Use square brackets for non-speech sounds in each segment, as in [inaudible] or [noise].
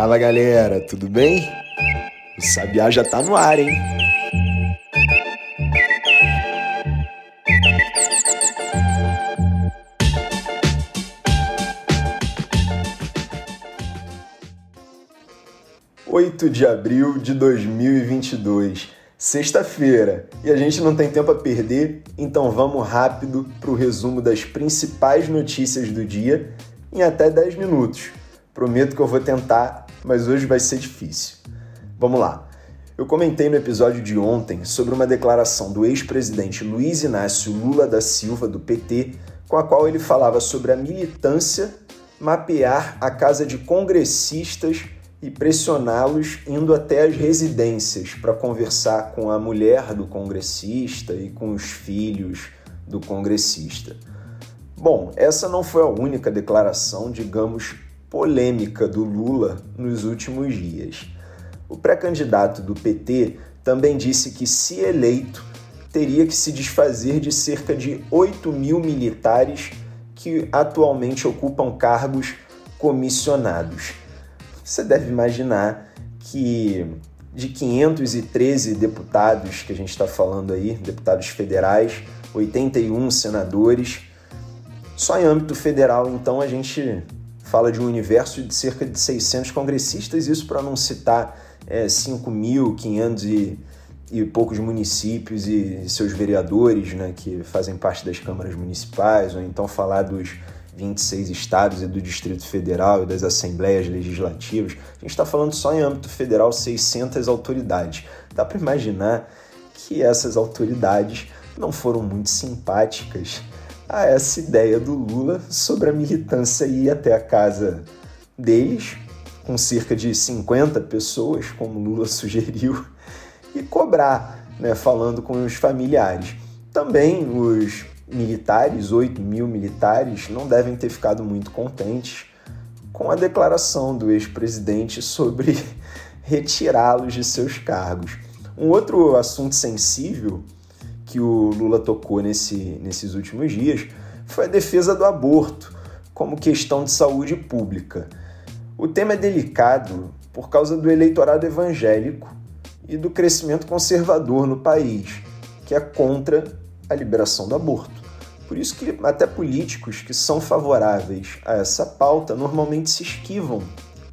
Fala galera, tudo bem? O Sabiá já tá no ar, hein? Oito de abril de 2022, sexta-feira, e a gente não tem tempo a perder, então vamos rápido para o resumo das principais notícias do dia em até 10 minutos. Prometo que eu vou tentar, mas hoje vai ser difícil. Vamos lá. Eu comentei no episódio de ontem sobre uma declaração do ex-presidente Luiz Inácio Lula da Silva, do PT, com a qual ele falava sobre a militância mapear a casa de congressistas e pressioná-los indo até as residências para conversar com a mulher do congressista e com os filhos do congressista. Bom, essa não foi a única declaração, digamos, polêmica do Lula nos últimos dias. O pré-candidato do PT também disse que, se eleito, teria que se desfazer de cerca de 8 mil militares que atualmente ocupam cargos comissionados. Você deve imaginar que de 513 deputados que a gente está falando aí, deputados federais, 81 senadores, só em âmbito federal, então, a gente fala de um universo de cerca de 600 congressistas, isso para não citar é, 5.500 e, e poucos municípios e seus vereadores, né, que fazem parte das câmaras municipais, ou então falar dos 26 estados e do Distrito Federal e das assembleias legislativas. A gente está falando só em âmbito federal 600 autoridades. Dá para imaginar que essas autoridades não foram muito simpáticas a essa ideia do Lula sobre a militância ir até a casa deles, com cerca de 50 pessoas, como Lula [laughs] sugeriu, e cobrar, né, falando com os familiares. Também os militares, 8 mil militares, não devem ter ficado muito contentes com a declaração do ex-presidente sobre [laughs] retirá-los de seus cargos. Um outro assunto sensível que o Lula tocou nesse, nesses últimos dias foi a defesa do aborto como questão de saúde pública. O tema é delicado por causa do eleitorado evangélico e do crescimento conservador no país, que é contra a liberação do aborto. Por isso que até políticos que são favoráveis a essa pauta normalmente se esquivam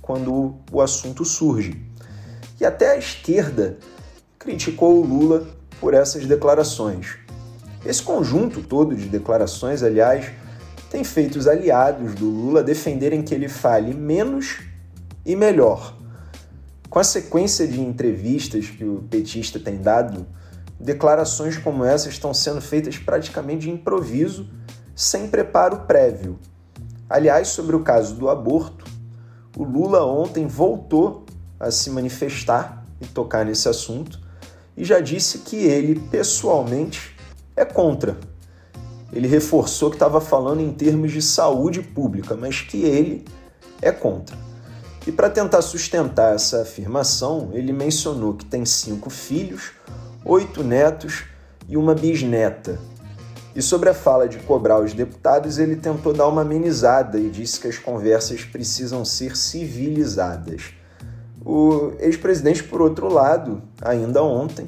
quando o assunto surge. E até a esquerda criticou o Lula por essas declarações. Esse conjunto todo de declarações, aliás, tem feito os aliados do Lula defenderem que ele fale menos e melhor. Com a sequência de entrevistas que o petista tem dado, declarações como essas estão sendo feitas praticamente de improviso, sem preparo prévio. Aliás, sobre o caso do aborto, o Lula ontem voltou a se manifestar e tocar nesse assunto, e já disse que ele, pessoalmente, é contra. Ele reforçou que estava falando em termos de saúde pública, mas que ele é contra. E para tentar sustentar essa afirmação, ele mencionou que tem cinco filhos, oito netos e uma bisneta. E sobre a fala de cobrar os deputados, ele tentou dar uma amenizada e disse que as conversas precisam ser civilizadas. O ex-presidente, por outro lado, ainda ontem,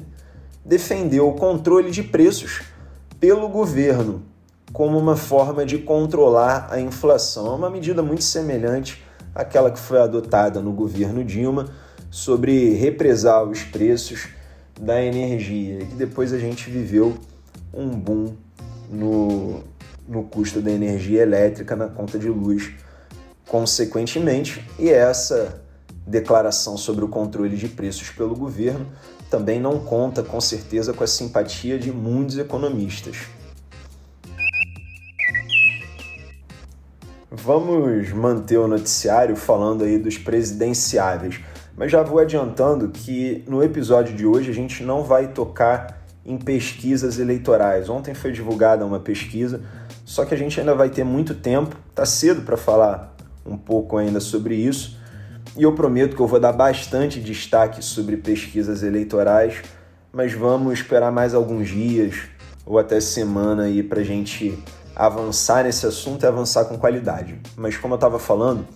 defendeu o controle de preços pelo governo como uma forma de controlar a inflação. É uma medida muito semelhante àquela que foi adotada no governo Dilma sobre represar os preços da energia, que depois a gente viveu um boom no, no custo da energia elétrica na conta de luz, consequentemente, e essa declaração sobre o controle de preços pelo governo também não conta com certeza com a simpatia de muitos economistas. Vamos manter o noticiário falando aí dos presidenciáveis, mas já vou adiantando que no episódio de hoje a gente não vai tocar em pesquisas eleitorais. Ontem foi divulgada uma pesquisa, só que a gente ainda vai ter muito tempo, tá cedo para falar um pouco ainda sobre isso e eu prometo que eu vou dar bastante destaque sobre pesquisas eleitorais, mas vamos esperar mais alguns dias ou até semana aí para a gente avançar nesse assunto e avançar com qualidade. Mas como eu estava falando,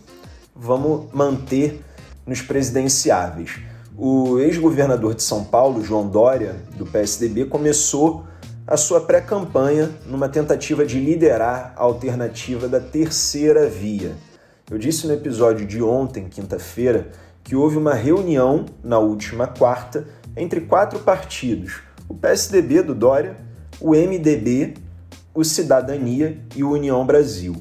vamos manter nos presidenciáveis. O ex-governador de São Paulo, João Dória, do PSDB, começou a sua pré-campanha numa tentativa de liderar a alternativa da terceira via. Eu disse no episódio de ontem, quinta-feira, que houve uma reunião na última quarta entre quatro partidos: o PSDB do Dória, o MDB, o Cidadania e o União Brasil.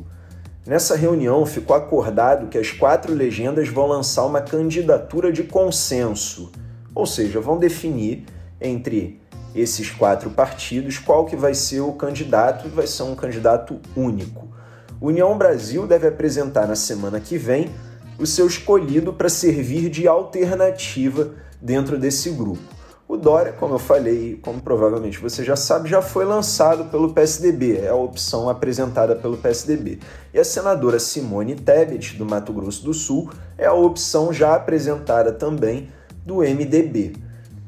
Nessa reunião ficou acordado que as quatro legendas vão lançar uma candidatura de consenso, ou seja, vão definir entre esses quatro partidos qual que vai ser o candidato e vai ser um candidato único. União Brasil deve apresentar na semana que vem o seu escolhido para servir de alternativa dentro desse grupo. O Dória, como eu falei, como provavelmente você já sabe, já foi lançado pelo PSDB, é a opção apresentada pelo PSDB. E a senadora Simone Tebet, do Mato Grosso do Sul, é a opção já apresentada também do MDB.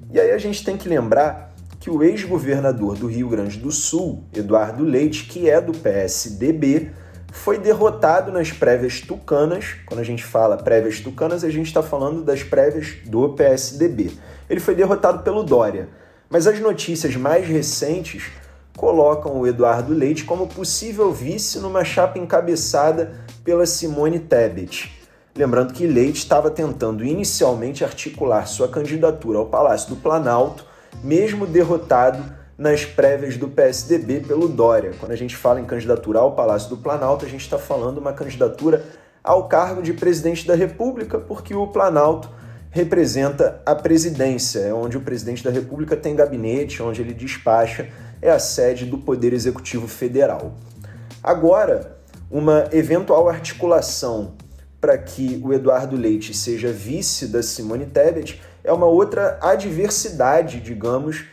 E aí a gente tem que lembrar que o ex-governador do Rio Grande do Sul, Eduardo Leite, que é do PSDB, foi derrotado nas prévias tucanas. Quando a gente fala prévias tucanas, a gente está falando das prévias do PSDB. Ele foi derrotado pelo Dória. Mas as notícias mais recentes colocam o Eduardo Leite como possível vice numa chapa encabeçada pela Simone Tebet. Lembrando que Leite estava tentando inicialmente articular sua candidatura ao Palácio do Planalto, mesmo derrotado nas prévias do PSDB pelo Dória. Quando a gente fala em candidatura ao Palácio do Planalto, a gente está falando uma candidatura ao cargo de presidente da República, porque o Planalto representa a presidência, é onde o presidente da República tem gabinete, onde ele despacha, é a sede do Poder Executivo Federal. Agora, uma eventual articulação para que o Eduardo Leite seja vice da Simone Tebet é uma outra adversidade, digamos,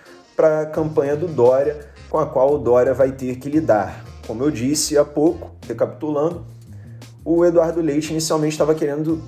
para a campanha do Dória, com a qual o Dória vai ter que lidar. Como eu disse há pouco, recapitulando, o Eduardo Leite inicialmente estava querendo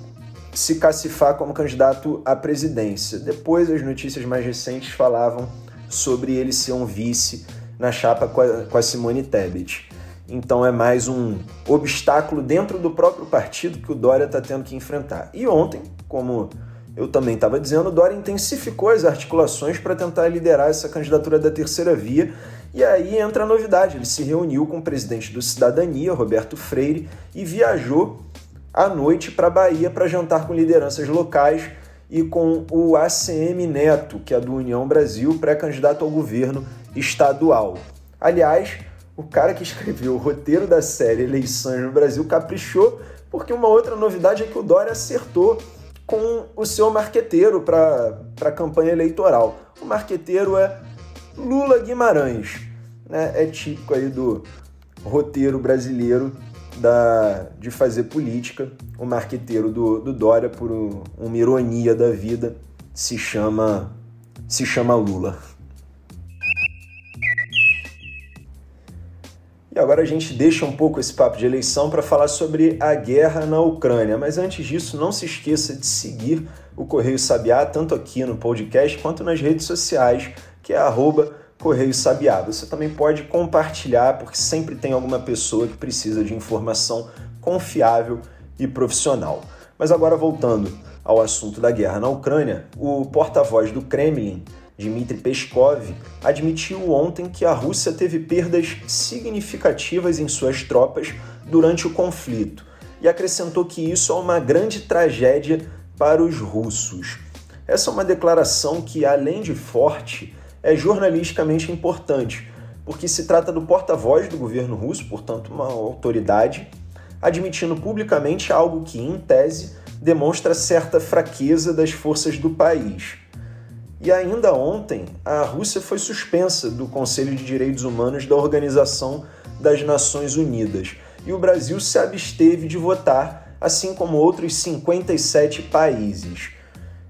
se cacifar como candidato à presidência. Depois, as notícias mais recentes falavam sobre ele ser um vice na chapa com a, Simone Tebet. Então é mais um obstáculo dentro do próprio partido que o Dória está tendo que enfrentar. E ontem, como eu também estava dizendo, Dória intensificou as articulações para tentar liderar essa candidatura da terceira via. E aí entra a novidade: ele se reuniu com o presidente do Cidadania, Roberto Freire, e viajou à noite para a Bahia para jantar com lideranças locais e com o ACM Neto, que é do União Brasil, pré-candidato ao governo estadual. Aliás, o cara que escreveu o roteiro da série Eleições no Brasil caprichou, porque uma outra novidade é que o Dória acertou com o seu marqueteiro para a campanha eleitoral. O marqueteiro é Lula Guimarães. Né? É típico aí do roteiro brasileiro da, de fazer política. O marqueteiro do, do Dória, por um, uma ironia da vida, se chama, se chama Lula. E agora a gente deixa um pouco esse papo de eleição para falar sobre a guerra na Ucrânia. Mas antes disso, não se esqueça de seguir o Correio Sabiá, tanto aqui no podcast quanto nas redes sociais, que é arroba Correio Sabiá. Você também pode compartilhar, porque sempre tem alguma pessoa que precisa de informação confiável e profissional. Mas agora voltando ao assunto da guerra na Ucrânia, o porta-voz do Kremlin, Dmitry Peskov, admitiu ontem que a Rússia teve perdas significativas em suas tropas durante o conflito e acrescentou que isso é uma grande tragédia para os russos. Essa é uma declaração que, além de forte, é jornalisticamente importante, porque se trata do porta-voz do governo russo, portanto, uma autoridade, admitindo publicamente algo que, em tese, demonstra certa fraqueza das forças do país. E ainda ontem, a Rússia foi suspensa do Conselho de Direitos Humanos da Organização das Nações Unidas e o Brasil se absteve de votar, assim como outros 57 países.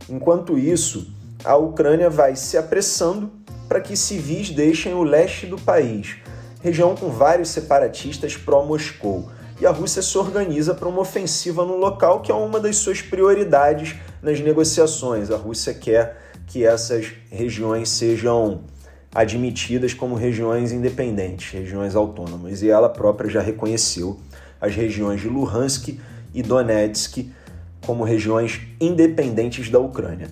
Enquanto isso, a Ucrânia vai se apressando para que civis deixem o leste do país, região com vários separatistas pró-Moscou. E a Rússia se organiza para uma ofensiva no local, que é uma das suas prioridades nas negociações. A Rússia quer que essas regiões sejam admitidas como regiões independentes, regiões autônomas, e ela própria já reconheceu as regiões de Luhansk e Donetsk como regiões independentes da Ucrânia.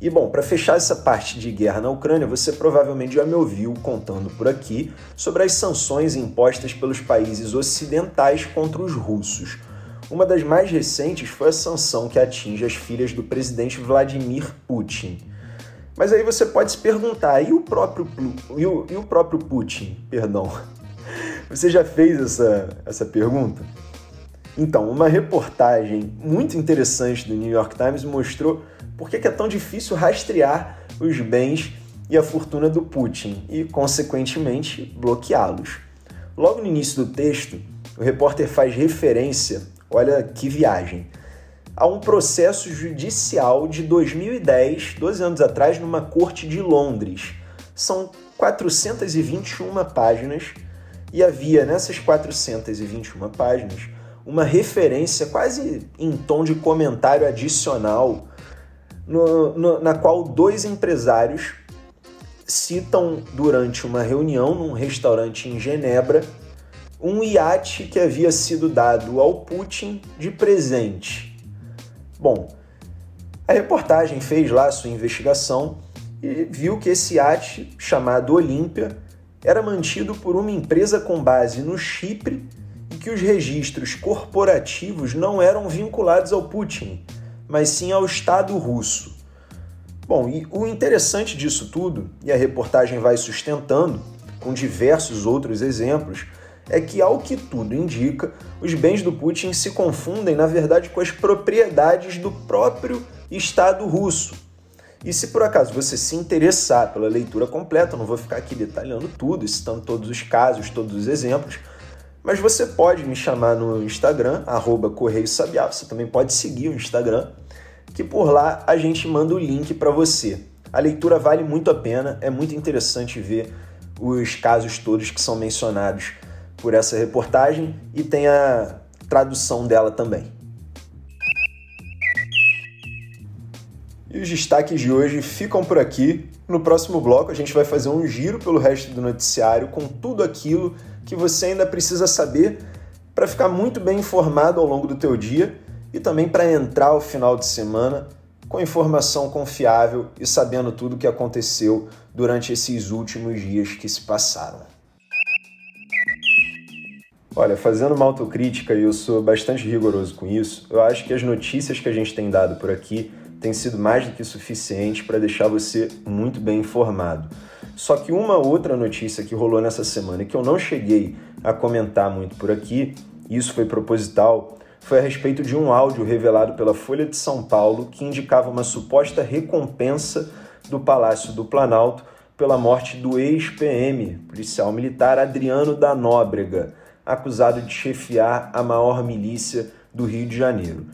E bom, para fechar essa parte de guerra na Ucrânia, você provavelmente já me ouviu contando por aqui sobre as sanções impostas pelos países ocidentais contra os russos. Uma das mais recentes foi a sanção que atinge as filhas do presidente Vladimir Putin. Mas aí você pode se perguntar, e o próprio, e o, e o próprio Putin? Perdão. [laughs] Você já fez essa, essa pergunta? Então, uma reportagem muito interessante do New York Times mostrou por que é tão difícil rastrear os bens e a fortuna do Putin e, consequentemente, bloqueá-los. Logo no início do texto, o repórter faz referência, olha que viagem, a um processo judicial de 2010, 12 anos atrás, numa corte de Londres. São 421 páginas e havia nessas 421 páginas uma referência quase em tom de comentário adicional, no, no, na qual dois empresários citam durante uma reunião num restaurante em Genebra um iate que havia sido dado ao Putin de presente. Bom, a reportagem fez lá sua investigação e viu que esse iate, chamado Olímpia, era mantido por uma empresa com base no Chipre que os registros corporativos não eram vinculados ao Putin, mas sim ao Estado russo. Bom, e o interessante disso tudo, e a reportagem vai sustentando, com diversos outros exemplos, é que, ao que tudo indica, os bens do Putin se confundem, na verdade, com as propriedades do próprio Estado russo. E se por acaso você se interessar pela leitura completa, não vou ficar aqui detalhando tudo, citando todos os casos, todos os exemplos, mas você pode me chamar no Instagram, arroba Correio Sabiá, você também pode seguir o Instagram, que por lá a gente manda o link para você. A leitura vale muito a pena, é muito interessante ver os casos todos que são mencionados por essa reportagem e tem a tradução dela também. E os destaques de hoje ficam por aqui. No próximo bloco, a gente vai fazer um giro pelo resto do noticiário com tudo aquilo que você ainda precisa saber para ficar muito bem informado ao longo do teu dia e também para entrar ao final de semana com informação confiável e sabendo tudo o que aconteceu durante esses últimos dias que se passaram. Olha, fazendo uma autocrítica, e eu sou bastante rigoroso com isso, eu acho que as notícias que a gente tem dado por aqui têm sido mais do que suficientes para deixar você muito bem informado. Só que uma outra notícia que rolou nessa semana e que eu não cheguei a comentar muito por aqui, isso foi proposital, foi a respeito de um áudio revelado pela Folha de São Paulo que indicava uma suposta recompensa do Palácio do Planalto pela morte do ex-PM, policial militar Adriano da Nóbrega, acusado de chefiar a maior milícia do Rio de Janeiro.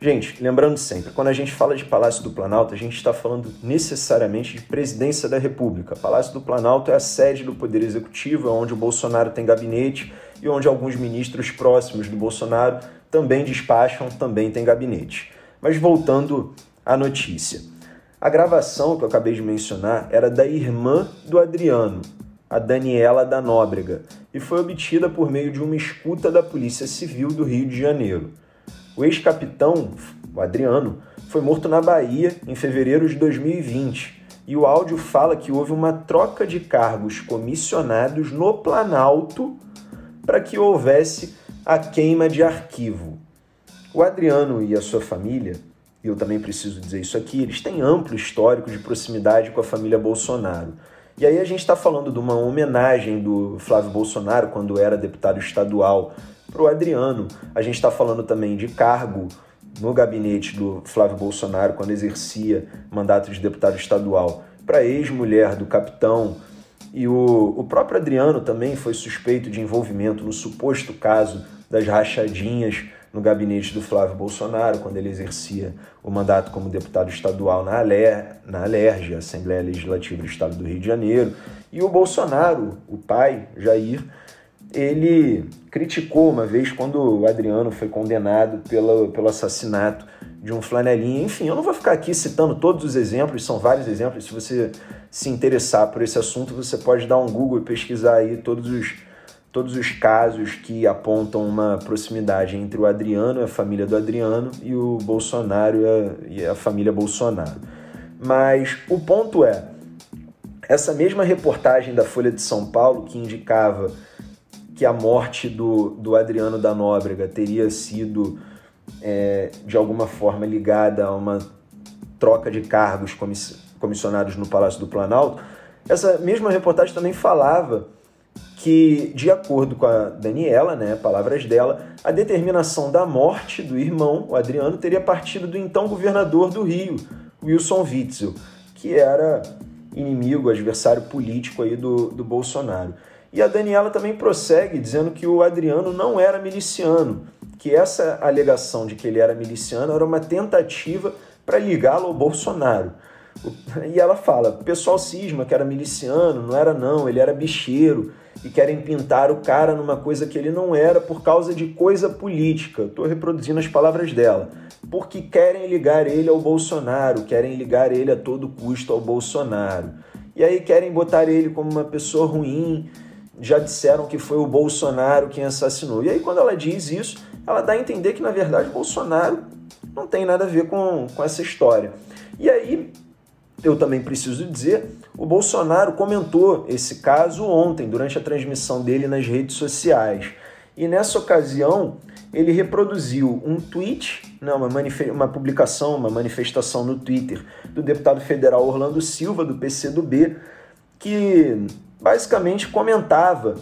Gente, lembrando sempre, quando a gente fala de Palácio do Planalto, a gente está falando necessariamente de Presidência da República. Palácio do Planalto é a sede do Poder Executivo, é onde o Bolsonaro tem gabinete e onde alguns ministros próximos do Bolsonaro também despacham, também tem gabinete. Mas voltando à notícia. A gravação que eu acabei de mencionar era da irmã do Adriano, a Daniela da Nóbrega, e foi obtida por meio de uma escuta da Polícia Civil do Rio de Janeiro. O ex-capitão, o Adriano, foi morto na Bahia em fevereiro de 2020 e o áudio fala que houve uma troca de cargos comissionados no Planalto para que houvesse a queima de arquivo. O Adriano e a sua família, e eu também preciso dizer isso aqui, eles têm amplo histórico de proximidade com a família Bolsonaro. E aí a gente está falando de uma homenagem do Flávio Bolsonaro quando era deputado estadual para o Adriano. A gente está falando também de cargo no gabinete do Flávio Bolsonaro, quando exercia mandato de deputado estadual, para ex-mulher do capitão. E o, o próprio Adriano também foi suspeito de envolvimento no suposto caso das rachadinhas no gabinete do Flávio Bolsonaro, quando ele exercia o mandato como deputado estadual na, Aler, na Alerj, Assembleia Legislativa do Estado do Rio de Janeiro. E o Bolsonaro, o pai, Jair, ele criticou uma vez quando o Adriano foi condenado pelo, pelo assassinato de um flanelinha. Enfim, eu não vou ficar aqui citando todos os exemplos, são vários exemplos. Se você se interessar por esse assunto, você pode dar um Google e pesquisar aí todos os, todos os casos que apontam uma proximidade entre o Adriano e a família do Adriano e o Bolsonaro e a, e a família Bolsonaro. Mas o ponto é, essa mesma reportagem da Folha de São Paulo que indicava que a morte do, do Adriano da Nóbrega teria sido é, de alguma forma ligada a uma troca de cargos comissionados no Palácio do Planalto, essa mesma reportagem também falava que, de acordo com a Daniela, né, palavras dela, a determinação da morte do irmão, o Adriano, teria partido do então governador do Rio, Wilson Witzel, que era inimigo, adversário político aí do, do Bolsonaro. E a Daniela também prossegue dizendo que o Adriano não era miliciano, que essa alegação de que ele era miliciano era uma tentativa para ligá-lo ao Bolsonaro. [laughs] E ela fala: o pessoal cisma que era miliciano, não era não, ele era bicheiro e querem pintar o cara numa coisa que ele não era por causa de coisa política. Estou reproduzindo as palavras dela. Porque querem ligar ele ao Bolsonaro, querem ligar ele a todo custo ao Bolsonaro. E aí querem botar ele como uma pessoa ruim. Já disseram que foi o Bolsonaro quem assassinou. E aí, quando ela diz isso, ela dá a entender que, na verdade, Bolsonaro não tem nada a ver com, com essa história. E aí, eu também preciso dizer, o Bolsonaro comentou esse caso ontem, durante a transmissão dele nas redes sociais. E nessa ocasião, ele reproduziu um tweet, né, uma, uma publicação, uma manifestação no Twitter do deputado federal Orlando Silva, do PCdoB, que basicamente comentava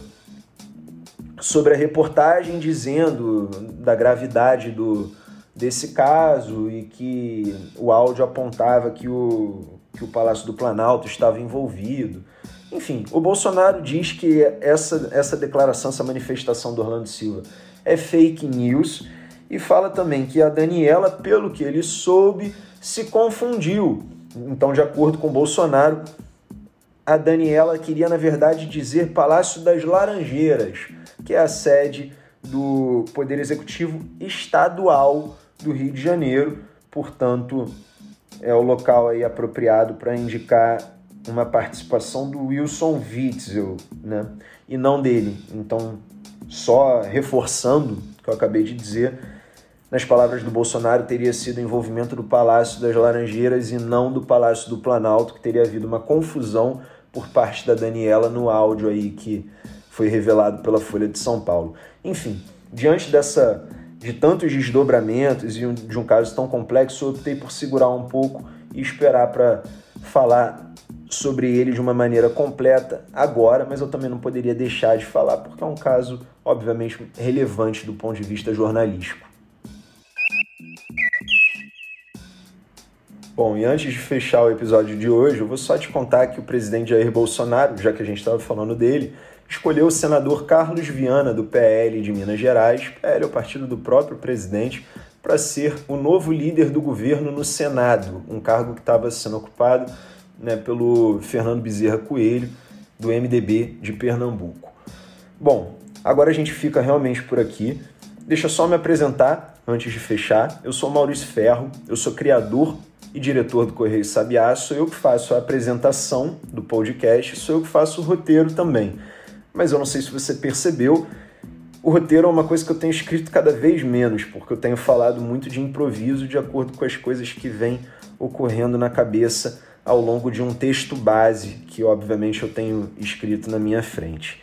sobre a reportagem dizendo da gravidade do, desse caso e que o áudio apontava que o, que o Palácio do Planalto estava envolvido. Enfim, o Bolsonaro diz que essa, essa declaração, essa manifestação do Orlando Silva é fake news e fala também que a Daniela, pelo que ele soube, se confundiu. Então, de acordo com o Bolsonaro, a Daniela queria, na verdade, dizer Palácio das Laranjeiras, que é a sede do Poder Executivo Estadual do Rio de Janeiro, portanto, é o local aí apropriado para indicar uma participação do Wilson Witzel, né? E não dele. Então, só reforçando o que eu acabei de dizer, nas palavras do Bolsonaro, teria sido envolvimento do Palácio das Laranjeiras e não do Palácio do Planalto, que teria havido uma confusão por parte da Daniela no áudio aí que foi revelado pela Folha de São Paulo. Enfim, diante dessa de tantos desdobramentos e de um caso tão complexo, eu optei por segurar um pouco e esperar para falar sobre ele de uma maneira completa agora, mas eu também não poderia deixar de falar porque é um caso, obviamente, relevante do ponto de vista jornalístico. Bom, e antes de fechar o episódio de hoje, eu vou só te contar que o presidente Jair Bolsonaro, já que a gente estava falando dele, escolheu o senador Carlos Viana, do PL de Minas Gerais, PL é o partido do próprio presidente, para ser o novo líder do governo no Senado, um cargo que estava sendo ocupado né, pelo Fernando Bezerra Coelho, do MDB de Pernambuco. Bom, agora a gente fica realmente por aqui. Deixa só me apresentar antes de fechar. Eu sou Maurício Ferro, eu sou criador e diretor do Correio Sabiá, sou eu que faço a apresentação do podcast, sou eu que faço o roteiro também mas eu não sei se você percebeu, o roteiro é uma coisa que eu tenho escrito cada vez menos, porque eu tenho falado muito de improviso de acordo com as coisas que vêm ocorrendo na cabeça ao longo de um texto base que, obviamente, eu tenho escrito na minha frente.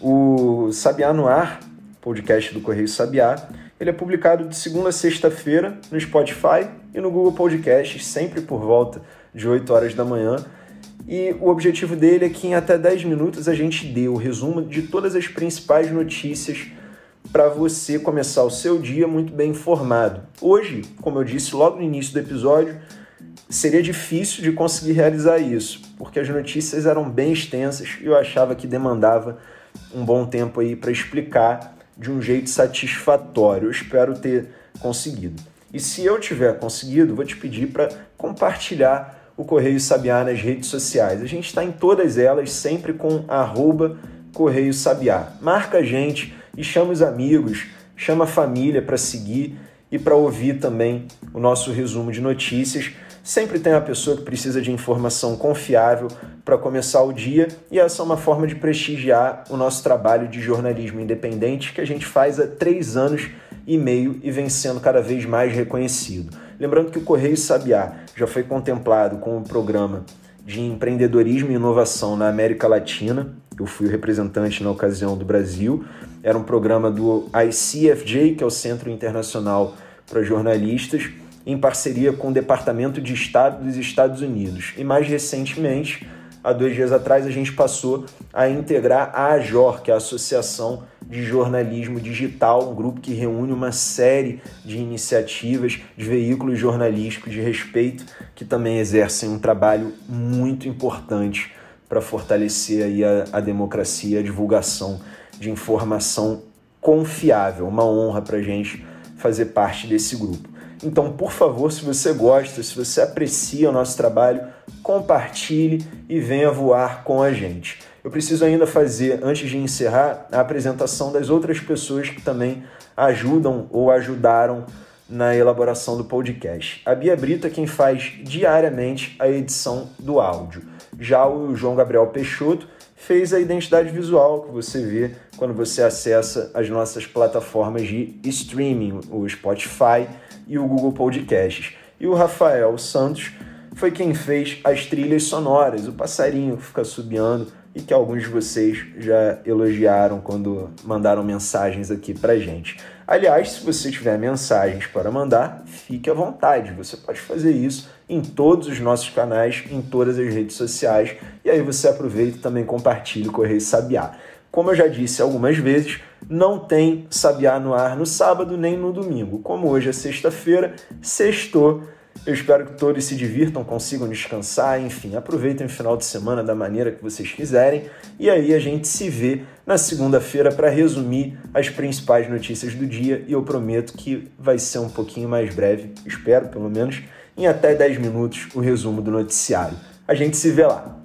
O Sabiá no Ar, podcast do Correio Sabiá, ele é publicado de segunda a sexta-feira no Spotify e no Google Podcasts, sempre por volta de 8 horas da manhã. E o objetivo dele é que em até 10 minutos a gente dê o resumo de todas as principais notícias para você começar o seu dia muito bem informado. Hoje, como eu disse logo no início do episódio, seria difícil de conseguir realizar isso, porque as notícias eram bem extensas e eu achava que demandava um bom tempo aí para explicar de um jeito satisfatório. Eu espero ter conseguido. E se eu tiver conseguido, vou te pedir para compartilhar o Correio Sabiá nas redes sociais. A gente está em todas elas, sempre com arroba Correio Sabiá. Marca a gente e chama os amigos, chama a família para seguir e para ouvir também o nosso resumo de notícias. Sempre tem uma pessoa que precisa de informação confiável para começar o dia e essa é uma forma de prestigiar o nosso trabalho de jornalismo independente que a gente faz há três anos e meio e vem sendo cada vez mais reconhecido. Lembrando que o Correio Sabiá já foi contemplado com o programa de empreendedorismo e inovação na América Latina. Eu fui o representante na ocasião do Brasil. Era um programa do ICFJ, que é o Centro Internacional para Jornalistas, em parceria com o Departamento de Estado dos Estados Unidos. E mais recentemente, há dois dias atrás, a gente passou a integrar a AJOR, que é a Associação de Jornalismo Digital, um grupo que reúne uma série de iniciativas de veículos jornalísticos de respeito que também exercem um trabalho muito importante para fortalecer aí a, a democracia, a divulgação de informação confiável. Uma honra para a gente fazer parte desse grupo. Então, por favor, se você gosta, se você aprecia o nosso trabalho, compartilhe e venha voar com a gente. Eu preciso ainda fazer, antes de encerrar, a apresentação das outras pessoas que também ajudam ou ajudaram na elaboração do podcast. A Bia Brito é quem faz diariamente a edição do áudio. Já o João Gabriel Peixoto fez a identidade visual que você vê quando você acessa as nossas plataformas de streaming, o Spotify e o Google Podcasts. E o Rafael Santos foi quem fez as trilhas sonoras, o passarinho que fica subiando e que alguns de vocês já elogiaram quando mandaram mensagens aqui pra gente. Aliás, se você tiver mensagens para mandar, fique à vontade. Você pode fazer isso em todos os nossos canais, em todas as redes sociais, e aí você aproveita e também compartilha o Correio Sabiá. Como eu já disse algumas vezes, não tem Sabiá no ar no sábado nem no domingo. Como hoje é sexta-feira, sextou eu espero que todos se divirtam, consigam descansar, enfim, aproveitem o final de semana da maneira que vocês quiserem. E aí a gente se vê na segunda-feira para resumir as principais notícias do dia. E eu prometo que vai ser um pouquinho mais breve, espero pelo menos, em até 10 minutos o resumo do noticiário. A gente se vê lá.